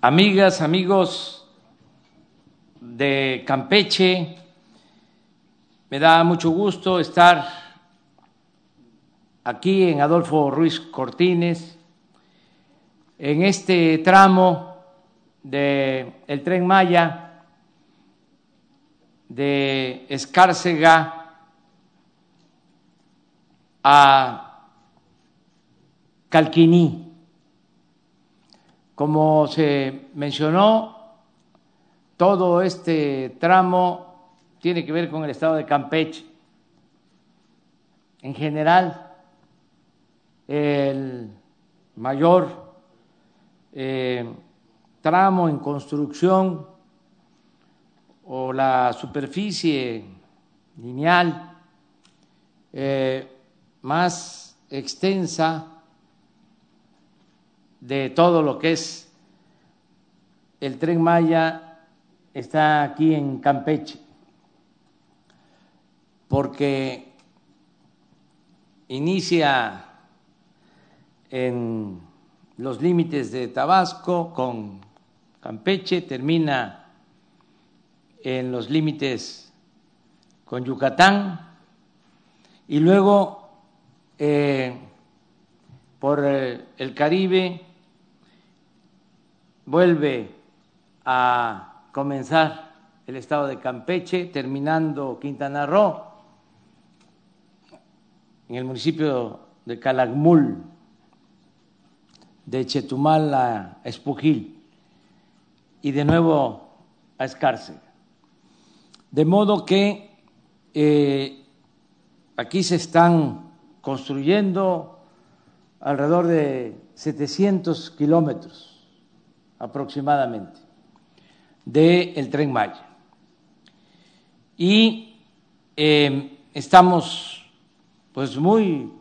amigas, amigos de Campeche, me da mucho gusto estar aquí en Adolfo Ruiz Cortines, en este tramo del el tren Maya de Escárcega a Calquiní. Como se mencionó, todo este tramo tiene que ver con el estado de Campeche. En general, el mayor eh, tramo en construcción o la superficie lineal eh, más extensa de todo lo que es el tren Maya está aquí en Campeche, porque inicia en los límites de Tabasco con Campeche, termina en los límites con Yucatán y luego eh, por eh, el Caribe vuelve a comenzar el estado de Campeche, terminando Quintana Roo, en el municipio de Calakmul, de Chetumal a Espujil y de nuevo a Escárcega. De modo que eh, aquí se están construyendo alrededor de 700 kilómetros aproximadamente del el tren Maya. Y em, estamos pues muy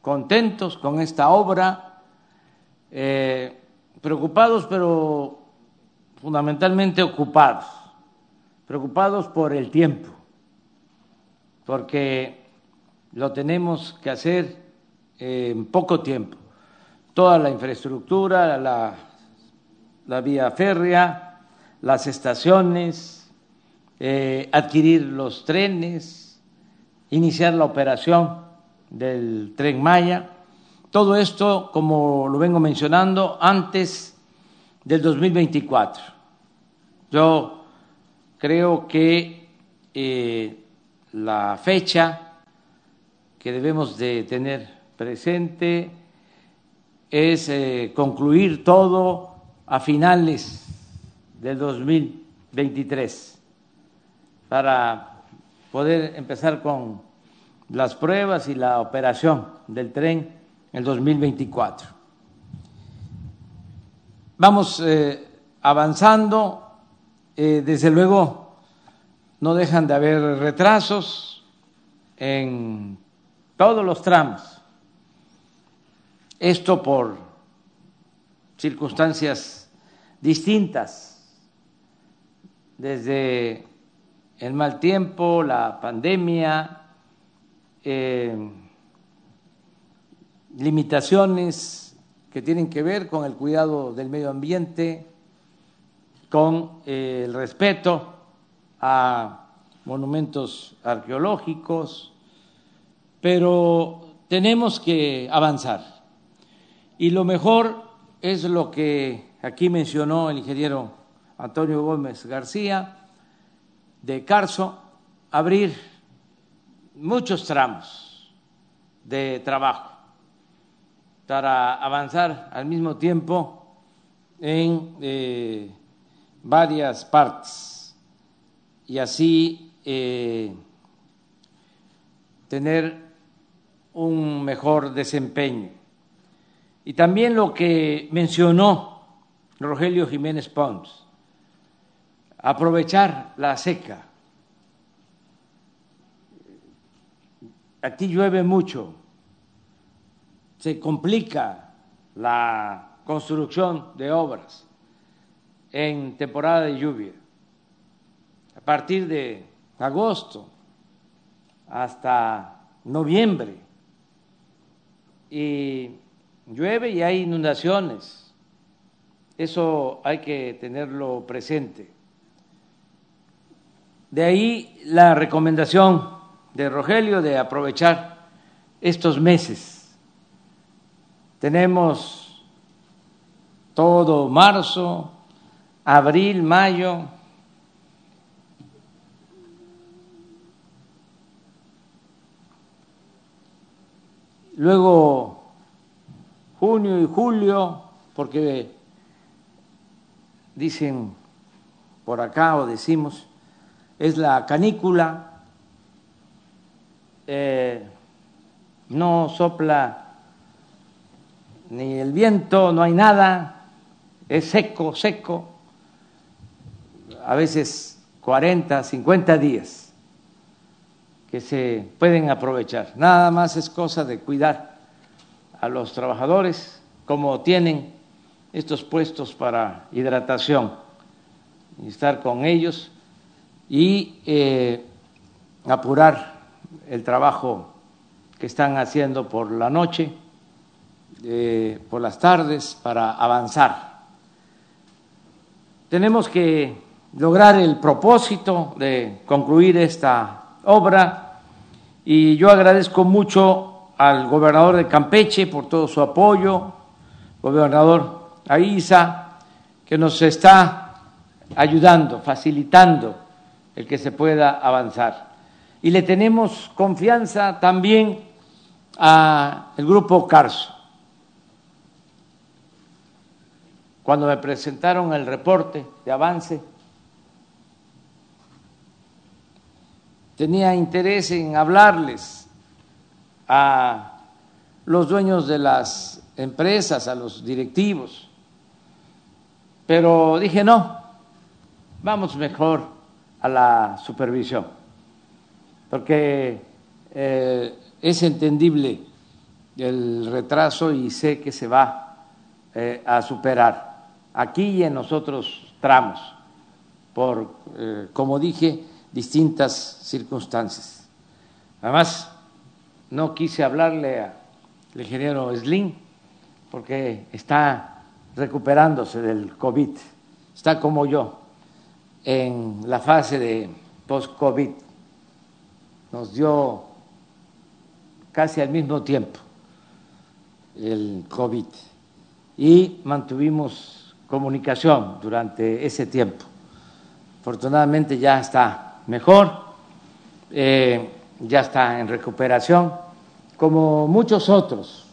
contentos con esta obra, eh, preocupados pero fundamentalmente ocupados, preocupados por el tiempo, porque lo tenemos que hacer en poco tiempo. Toda la infraestructura, la la vía férrea, las estaciones, eh, adquirir los trenes, iniciar la operación del tren Maya. Todo esto, como lo vengo mencionando, antes del 2024. Yo creo que eh, la fecha que debemos de tener presente es eh, concluir todo a finales del 2023 para poder empezar con las pruebas y la operación del tren en el 2024. Vamos eh, avanzando, eh, desde luego no dejan de haber retrasos en todos los tramos. Esto por circunstancias distintas, desde el mal tiempo, la pandemia, eh, limitaciones que tienen que ver con el cuidado del medio ambiente, con eh, el respeto a monumentos arqueológicos, pero tenemos que avanzar. Y lo mejor es lo que aquí mencionó el ingeniero Antonio Gómez García de Carso, abrir muchos tramos de trabajo para avanzar al mismo tiempo en eh, varias partes y así eh, tener un mejor desempeño. Y también lo que mencionó Rogelio Jiménez Pons, aprovechar la seca. Aquí llueve mucho, se complica la construcción de obras en temporada de lluvia. A partir de agosto hasta noviembre. Y llueve y hay inundaciones Eso hay que tenerlo presente. De ahí la recomendación de Rogelio de aprovechar estos meses. Tenemos todo marzo, abril, mayo, luego junio y julio, porque dicen por acá o decimos, es la canícula, eh, no sopla ni el viento, no hay nada, es seco, seco, a veces 40, 50 días que se pueden aprovechar. Nada más es cosa de cuidar a los trabajadores como tienen estos puestos para hidratación y estar con ellos y eh, apurar el trabajo que están haciendo por la noche, eh, por las tardes, para avanzar. Tenemos que lograr el propósito de concluir esta obra y yo agradezco mucho al gobernador de Campeche por todo su apoyo, gobernador Aiza, que nos está ayudando, facilitando el que se pueda avanzar. Y le tenemos confianza también al grupo Carso. Cuando me presentaron el reporte de avance, tenía interés en hablarles a los dueños de las empresas, a los directivos, pero dije no, vamos mejor a la supervisión, porque eh, es entendible el retraso y sé que se va eh, a superar aquí y en los otros tramos, por, eh, como dije, distintas circunstancias. Además, no quise hablarle al ingeniero Slim porque está recuperándose del COVID, está como yo en la fase de post-COVID. Nos dio casi al mismo tiempo el COVID y mantuvimos comunicación durante ese tiempo. Afortunadamente ya está mejor, eh, ya está en recuperación, como muchos otros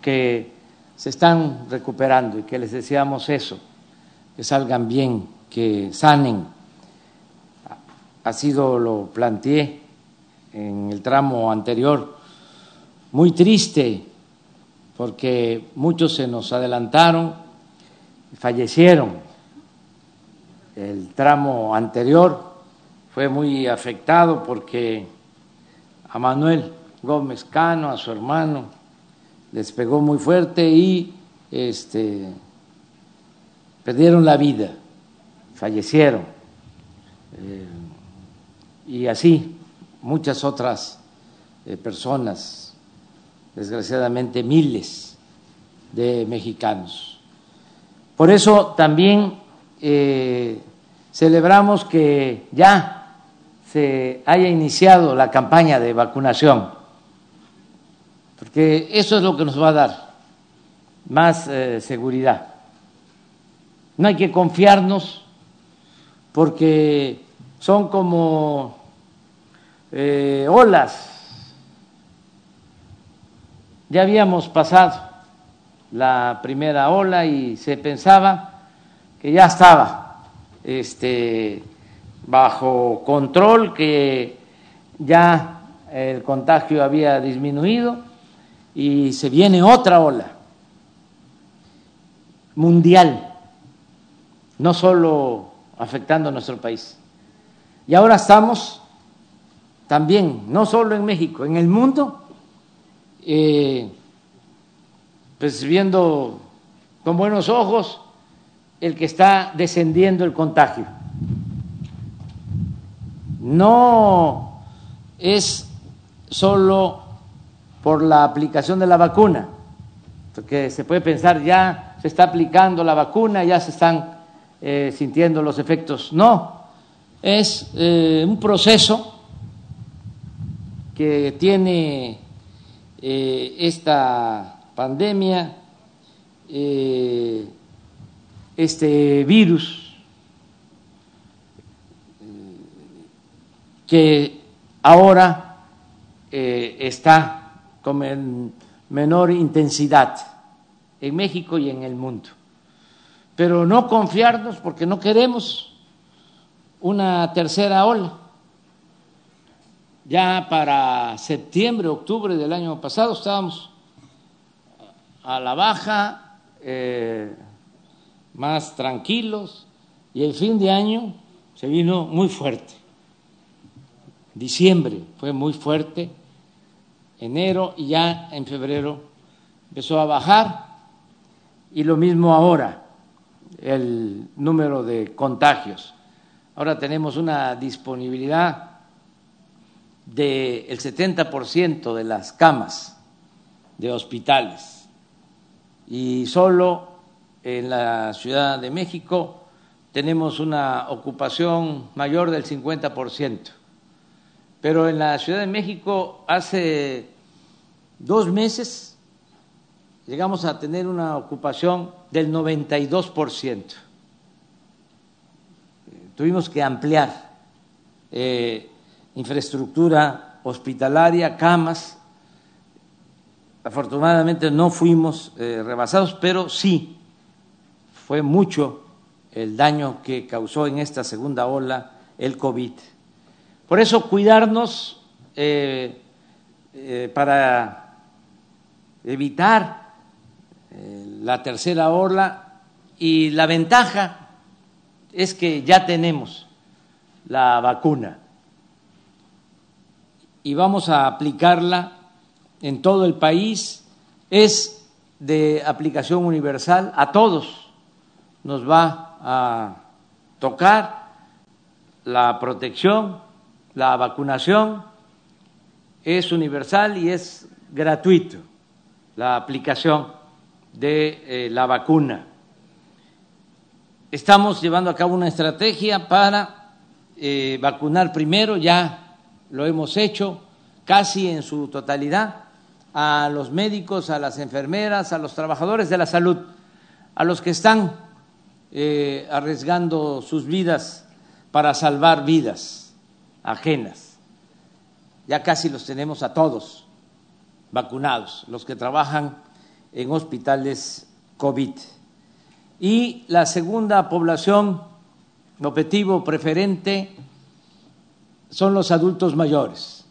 que se están recuperando y que les deseamos eso, que salgan bien que sanen. Ha sido, lo planteé en el tramo anterior, muy triste porque muchos se nos adelantaron y fallecieron. El tramo anterior fue muy afectado porque a Manuel Gómez Cano, a su hermano, les pegó muy fuerte y este, perdieron la vida fallecieron. Eh, y así muchas otras eh, personas, desgraciadamente miles de mexicanos. Por eso también eh, celebramos que ya haya iniciado la campaña de vacunación, porque eso es lo que nos va a dar más seguridad. No hay que confiarnos porque son como eh, olas. Ya habíamos pasado la primera ola y se pensaba que ya estaba este, bajo control, que ya el contagio había disminuido y se viene otra ola mundial, no solo afectando a nuestro país. Y ahora estamos también, no solo en México, en el mundo, eh, pues viendo con buenos ojos el que está descendiendo el contagio. No es solo por la aplicación de la vacuna, porque se puede pensar ya se está aplicando la vacuna, ya se están eh, sintiendo los efectos. No, es eh, un proceso que tiene eh, esta pandemia, este virus que ahora está con menor intensidad en México y en el mundo pero no confiarnos porque no queremos una tercera ola. Ya para septiembre, octubre del año pasado estábamos a la baja, eh, más tranquilos, y el fin de año se vino muy fuerte. Diciembre fue muy fuerte, enero y ya en febrero empezó a bajar, y lo mismo ahora el número de contagios. Ahora tenemos una disponibilidad del 70% de las camas de hospitales y solo en la Ciudad de México tenemos una ocupación mayor del 50%. Pero en la Ciudad de México hace dos meses llegamos a tener una ocupación del 92%. Tuvimos que ampliar eh, infraestructura hospitalaria, camas. Afortunadamente no fuimos eh, rebasados, pero sí fue mucho el daño que causó en esta segunda ola el COVID. Por eso cuidarnos eh, para evitar eh, la tercera ola y la ventaja es que ya tenemos la vacuna y vamos a aplicarla en todo el país. Es de aplicación universal, a todos nos va a tocar la protección, la vacunación, es universal y es gratuito la aplicación de eh, la vacuna. Estamos llevando a cabo una estrategia para eh, vacunar primero, ya lo hemos hecho casi en su totalidad, a los médicos, a las enfermeras, a los trabajadores de la salud, a los que están eh, arriesgando sus vidas para salvar vidas ajenas. Ya casi los tenemos a todos vacunados, los que trabajan en hospitales COVID. Y la segunda población objetivo preferente son los adultos mayores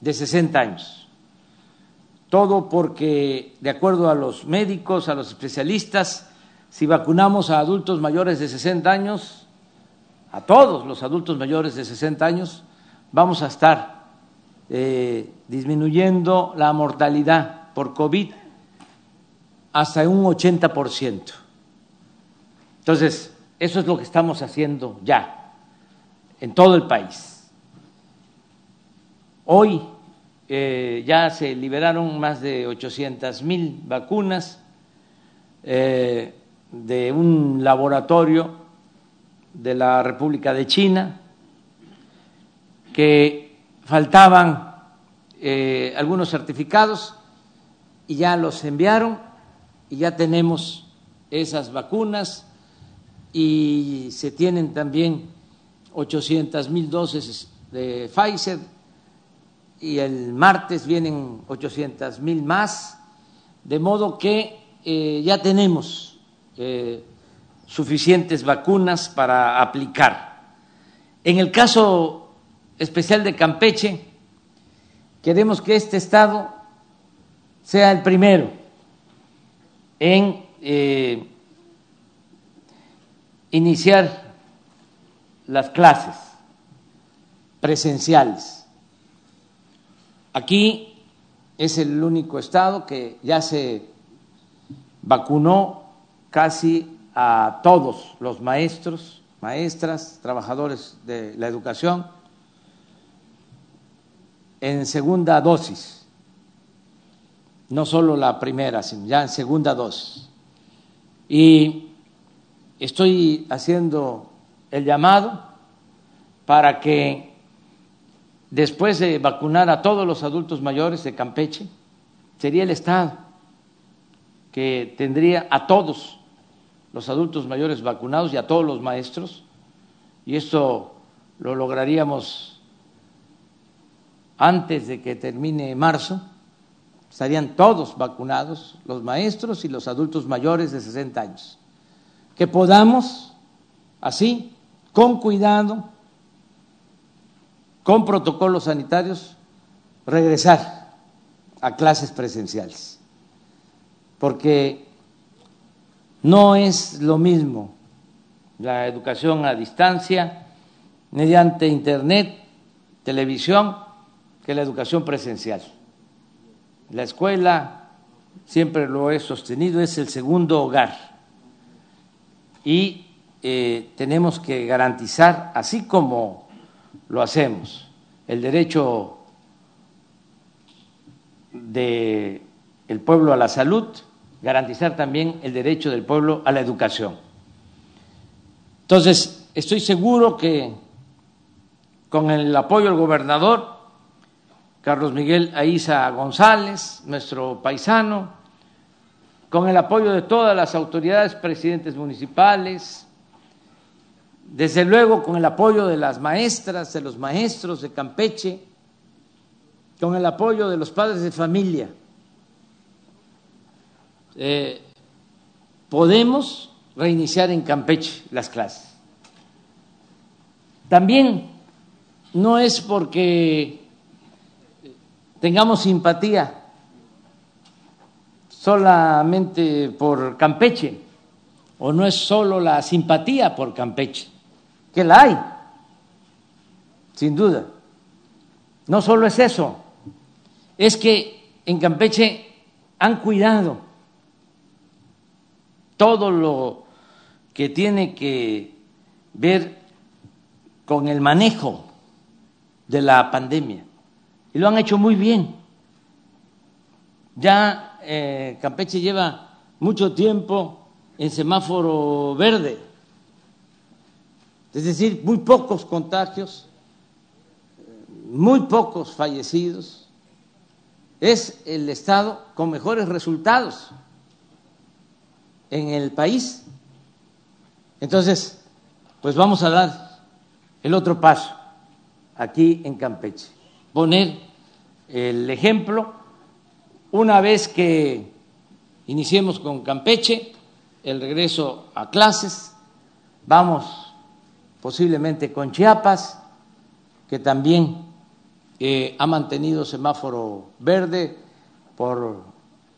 de 60 años. Todo porque, de acuerdo a los médicos, a los especialistas, si vacunamos a adultos mayores de 60 años, a todos los adultos mayores de 60 años, vamos a estar eh, disminuyendo la mortalidad por COVID hasta un 80%. Entonces, eso es lo que estamos haciendo ya en todo el país. Hoy eh, ya se liberaron más de 800 mil vacunas eh, de un laboratorio de la República de China, que faltaban eh, algunos certificados y ya los enviaron y ya tenemos esas vacunas y se tienen también 800 mil dosis de Pfizer y el martes vienen 800 mil más, de modo que eh, ya tenemos eh, suficientes vacunas para aplicar. En el caso especial de Campeche, queremos que este estado sea el primero en eh, iniciar las clases presenciales. Aquí es el único estado que ya se vacunó casi a todos los maestros, maestras, trabajadores de la educación en segunda dosis no solo la primera, sino ya en segunda dosis. Y estoy haciendo el llamado para que después de vacunar a todos los adultos mayores de Campeche, sería el Estado que tendría a todos los adultos mayores vacunados y a todos los maestros, y esto lo lograríamos antes de que termine marzo, estarían todos vacunados, los maestros y los adultos mayores de 60 años. Que podamos, así, con cuidado, con protocolos sanitarios, regresar a clases presenciales. Porque no es lo mismo la educación a distancia, mediante Internet, televisión, que la educación presencial. La escuela, siempre lo he sostenido, es el segundo hogar. Y eh, tenemos que garantizar, así como lo hacemos, el derecho del el pueblo a la salud, garantizar también el derecho del pueblo a la educación. Entonces, estoy seguro que con el apoyo del gobernador Carlos Miguel Aiza González, nuestro paisano, con el apoyo de todas las autoridades, presidentes municipales, desde luego con el apoyo de las maestras, de los maestros de Campeche, con el apoyo de los padres de familia. Eh, podemos reiniciar en Campeche las clases. También no es porque tengamos simpatía solamente por Campeche, o no es solo la simpatía por Campeche, que la hay, sin duda. No solo es eso, es que en Campeche han cuidado todo lo que tiene que ver con el manejo de la pandemia y lo han hecho muy bien. Ya eh, Campeche lleva mucho tiempo en semáforo verde, es decir, muy pocos contagios, muy pocos fallecidos. Es el estado con mejores resultados en el país. Entonces, pues vamos a dar el otro paso aquí en Campeche poner el ejemplo. Una vez que iniciemos con Campeche, el regreso a clases, vamos posiblemente con Chiapas, que también eh, ha mantenido semáforo verde por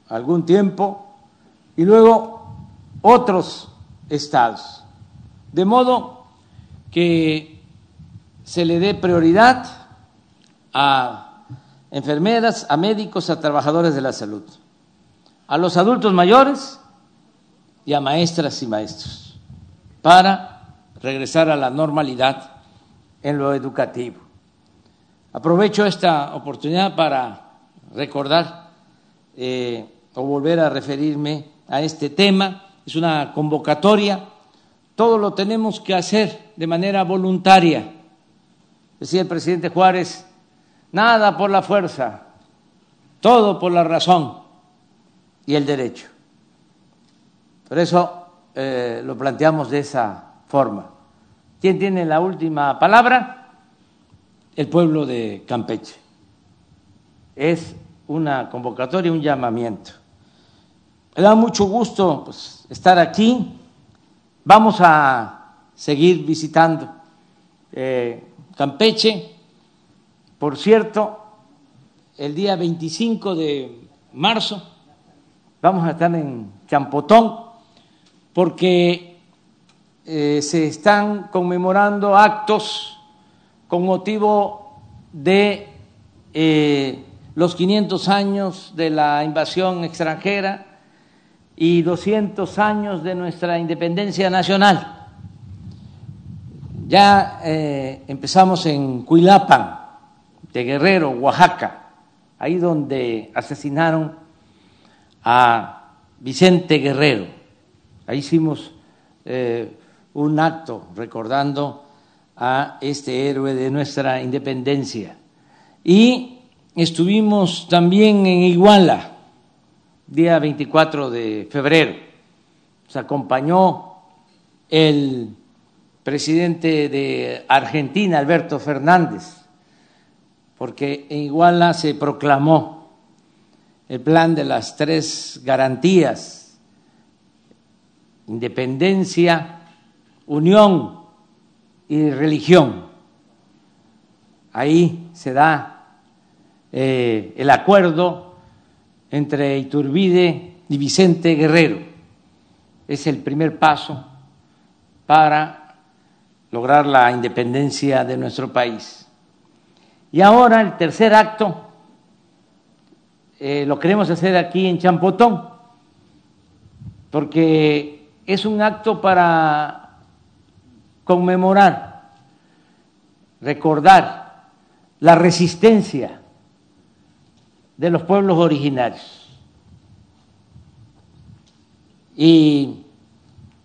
algún tiempo, y luego otros estados. De modo que se le dé prioridad a enfermeras, a médicos, a trabajadores de la salud, a los adultos mayores y a maestras y maestros, para regresar a la normalidad en lo educativo. Aprovecho esta oportunidad para recordar eh, o volver a referirme a este tema. Es una convocatoria. Todo lo tenemos que hacer de manera voluntaria. Decía el presidente Juárez, Nada por la fuerza, todo por la razón y el derecho. Por eso eh, lo planteamos de esa forma. ¿Quién tiene la última palabra? El pueblo de Campeche. Es una convocatoria, un llamamiento. Me da mucho gusto pues, estar aquí. Vamos a seguir visitando eh, Campeche por cierto, el día 25 de marzo vamos a estar en Champotón porque eh, se están conmemorando actos con motivo de eh, los 500 años de la invasión extranjera y 200 años de nuestra independencia nacional. Ya eh, empezamos en Cuilapan Guerrero, Oaxaca, ahí donde asesinaron a Vicente Guerrero, Ahí hicimos eh, un acto recordando a este héroe de nuestra independencia. Y estuvimos también en Iguala, día 24 de febrero. Nos acompañó el presidente de Argentina, Alberto Fernández, porque en Iguala se proclamó el plan de las tres garantías, independencia, unión y religión. Ahí se da eh, el acuerdo entre Iturbide y Vicente Guerrero. Es el primer paso para lograr la independencia de nuestro país. Y ahora el tercer acto eh, lo queremos hacer aquí en Champotón, porque es un acto para conmemorar, recordar la resistencia de los pueblos originarios. ¿Y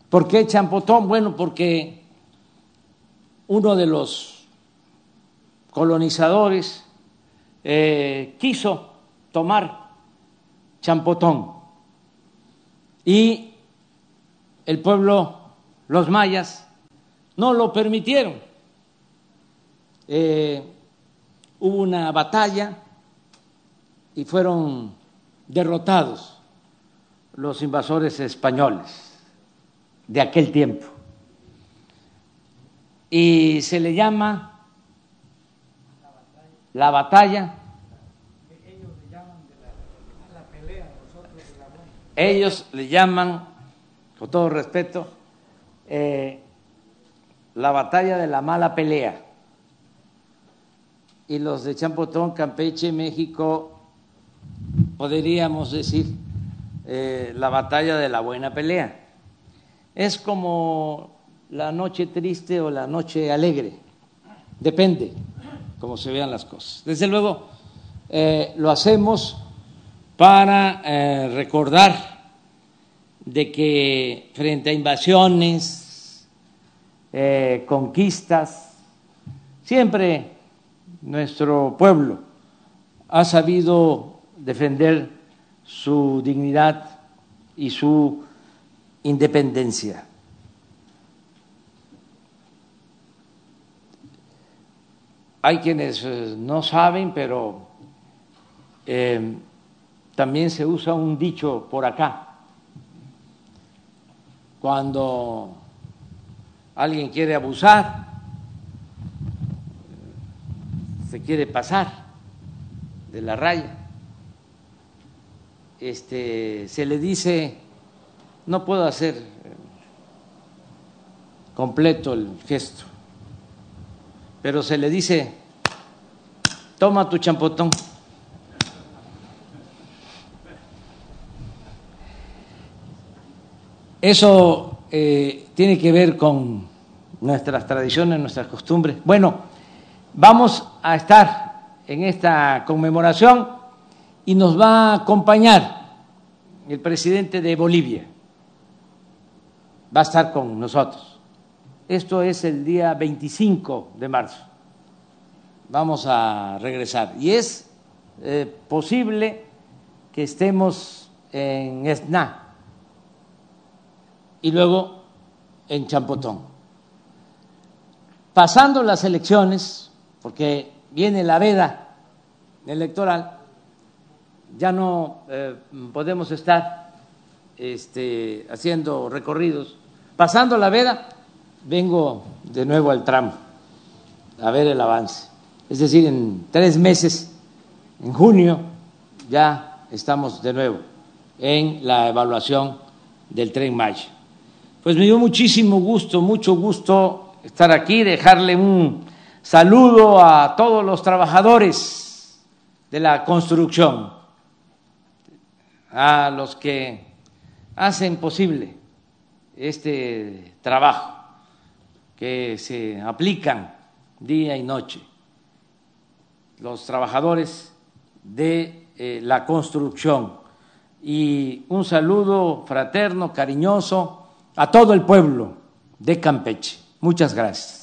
por qué Champotón? Bueno, porque uno de los colonizadores eh, quiso tomar Champotón y el pueblo, los mayas, no lo permitieron. Eh, hubo una batalla y fueron derrotados los invasores españoles de aquel tiempo. Y se le llama la batalla. Ellos le llaman, con todo respeto, eh, la batalla de la mala pelea. Y los de Champotón, Campeche, México, podríamos decir eh, la batalla de la buena pelea. Es como la noche triste o la noche alegre, depende cómo se vean las cosas. Desde luego, eh, lo hacemos para eh, recordar de que frente a invasiones, conquistas, siempre nuestro pueblo ha sabido defender su dignidad y su independencia. Hay quienes eh, no saben, pero eh, también se usa un dicho por acá. Cuando alguien quiere abusar, se quiere pasar de la raya, este, se le dice, no puedo hacer eh, completo el gesto, pero se le dice, toma tu champotón. Eso eh, tiene que ver con nuestras tradiciones, nuestras costumbres. Bueno, vamos a estar en esta conmemoración y nos va a acompañar el presidente de Bolivia. Va a estar con nosotros. Esto es el día 25 de marzo. Vamos a regresar. Y es eh, posible que estemos en Esna y luego en Champotón. Pasando las elecciones, porque viene la veda electoral, ya no eh, podemos estar este, haciendo recorridos. Pasando la veda, vengo de nuevo al tramo a ver el avance. Es decir, en tres meses, en junio, ya estamos de nuevo en la evaluación del tren Maya. Pues me dio muchísimo gusto, mucho gusto estar aquí, dejarle un saludo a todos los trabajadores de la construcción, a los que hacen posible este trabajo, que se aplican día y noche, los trabajadores de eh, la construcción. Y un saludo fraterno, cariñoso a todo el pueblo de Campeche. Muchas gracias.